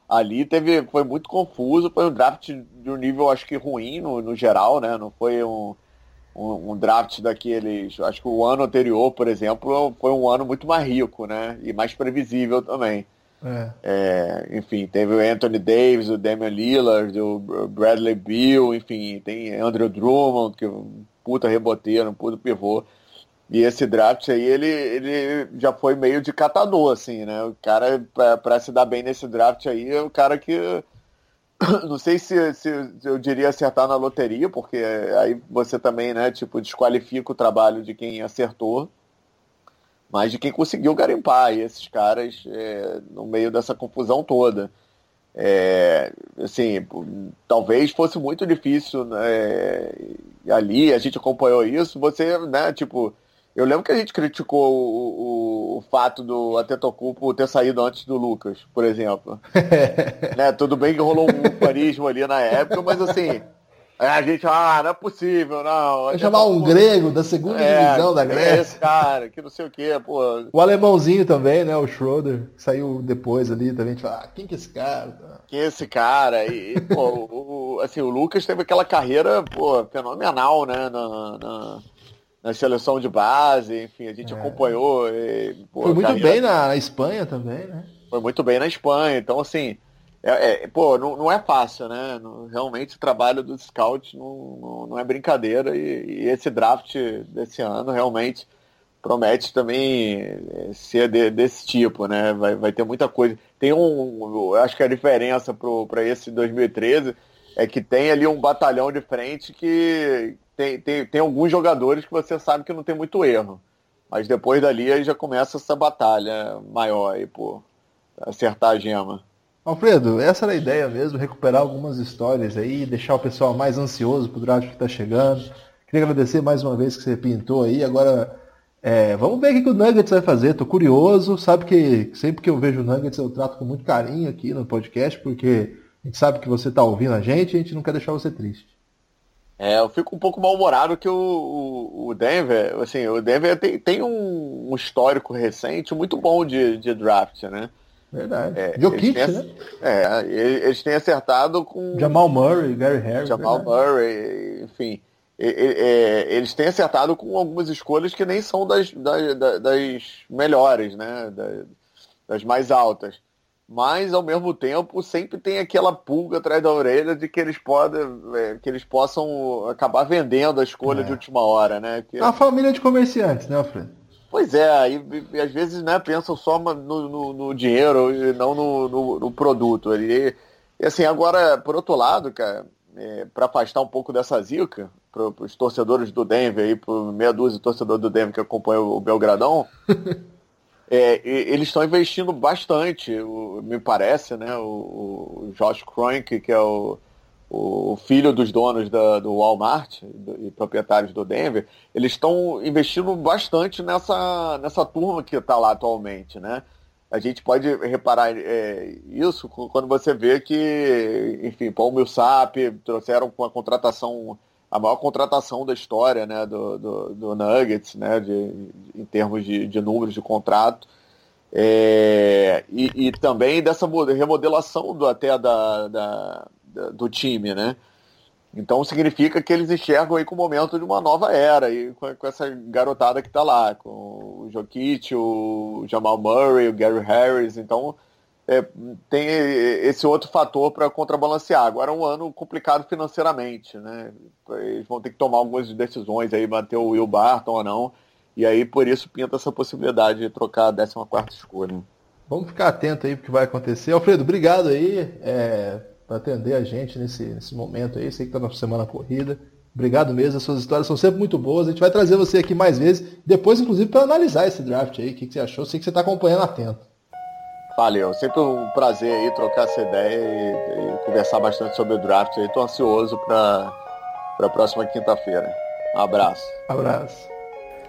ali teve foi muito confuso, foi um draft de um nível acho que ruim no, no geral, né? Não foi um, um, um, draft daqueles. Acho que o ano anterior, por exemplo, foi um ano muito mais rico, né? E mais previsível também. É. É, enfim, teve o Anthony Davis, o Damian Lillard, o Bradley Beal, enfim, tem Andrew Drummond, que é um puta reboteiro, um puta pivô. E esse draft aí, ele, ele já foi meio de catador, assim, né? O cara, para se dar bem nesse draft aí, é o cara que. Não sei se, se, eu diria acertar na loteria, porque aí você também, né, tipo, desqualifica o trabalho de quem acertou, mas de quem conseguiu garimpar. Esses caras, é, no meio dessa confusão toda. É, assim, talvez fosse muito difícil né, ali, a gente acompanhou isso, você, né, tipo eu lembro que a gente criticou o, o, o fato do Atetokounmpo ter saído antes do Lucas, por exemplo. né? Tudo bem que rolou um panismo ali na época, mas assim, a gente, ah, não é possível, não. Vai chamar um grego da segunda é, divisão da Grécia. É esse cara, que não sei o quê, pô. O alemãozinho também, né? O Schroeder, saiu depois ali também. A gente fala, ah, quem que é esse cara? Quem é esse cara? E, pô, o, assim, o Lucas teve aquela carreira, pô, fenomenal, né? na, na na seleção de base, enfim, a gente é. acompanhou. E, pô, Foi muito carreira... bem na, Espanha também, né? Foi muito bem na Espanha, então assim, é, é, pô, não, não é fácil, né? realmente o trabalho dos scouts não, não, não é brincadeira e, e, esse draft desse ano realmente promete também é, ser de, desse tipo, né? Vai, vai ter muita coisa. Tem um, acho que a diferença para esse 2013 é que tem ali um batalhão de frente que, tem, tem, tem alguns jogadores que você sabe que não tem muito erro. Mas depois dali aí já começa essa batalha maior aí, por acertar a gema. Alfredo, essa era a ideia mesmo, recuperar algumas histórias aí, deixar o pessoal mais ansioso pro draft que está chegando. Queria agradecer mais uma vez que você pintou aí. Agora, é, vamos ver o que o Nuggets vai fazer. Tô curioso. Sabe que sempre que eu vejo o Nuggets eu trato com muito carinho aqui no podcast, porque a gente sabe que você está ouvindo a gente e a gente não quer deixar você triste. É, eu fico um pouco mal-humorado que o, o, Denver, assim, o Denver tem, tem um, histórico recente muito bom de, de draft, né? Verdade. É, Jokic, têm, né? É, eles têm acertado com... Jamal Murray, Gary Harris. Jamal verdade. Murray, enfim. É, eles têm acertado com algumas escolhas que nem são das, das, das melhores, né? Das, das mais altas mas ao mesmo tempo sempre tem aquela pulga atrás da orelha de que eles podem é, que eles possam acabar vendendo a escolha é. de última hora, né? Que... A família de comerciantes, né, Alfredo? Pois é, e, e às vezes né, pensam só no, no, no dinheiro e não no, no, no produto. E, e, assim, agora, por outro lado, cara, é, para afastar um pouco dessa zica, para os torcedores do Denver, aí, para meia dúzia de torcedores do Denver que acompanham o Belgradão, é, eles estão investindo bastante, me parece, né? O, o Josh Kroenke, que é o, o filho dos donos da, do Walmart do, e proprietários do Denver, eles estão investindo bastante nessa, nessa turma que está lá atualmente, né? A gente pode reparar é, isso quando você vê que, enfim, Paul Millsap trouxeram com a contratação a maior contratação da história né, do, do, do Nuggets, né, de, em termos de, de números de contrato. É, e, e, também dessa remodelação do, até da, da, do time, né? Então significa que eles enxergam aí com o momento de uma nova era, e com, com essa garotada que está lá, com o Jokic, o Jamal Murray, o Gary Harris, então é, tem esse outro fator para contrabalancear. Agora é um ano complicado financeiramente, né? Eles vão ter que tomar algumas decisões aí, manter o Will Barton ou não. E aí por isso pinta essa possibilidade de trocar a 14 escolha. Vamos ficar atento aí porque vai acontecer. Alfredo, obrigado aí é, por atender a gente nesse, nesse momento aí. Sei que está na semana corrida. Obrigado mesmo, as suas histórias são sempre muito boas. A gente vai trazer você aqui mais vezes, depois, inclusive, para analisar esse draft aí. O que, que você achou? Sei que você está acompanhando atento. Valeu, sempre um prazer aí trocar essa ideia e, e conversar bastante sobre o draft. Estou ansioso para a próxima quinta-feira. Um abraço. Abraço.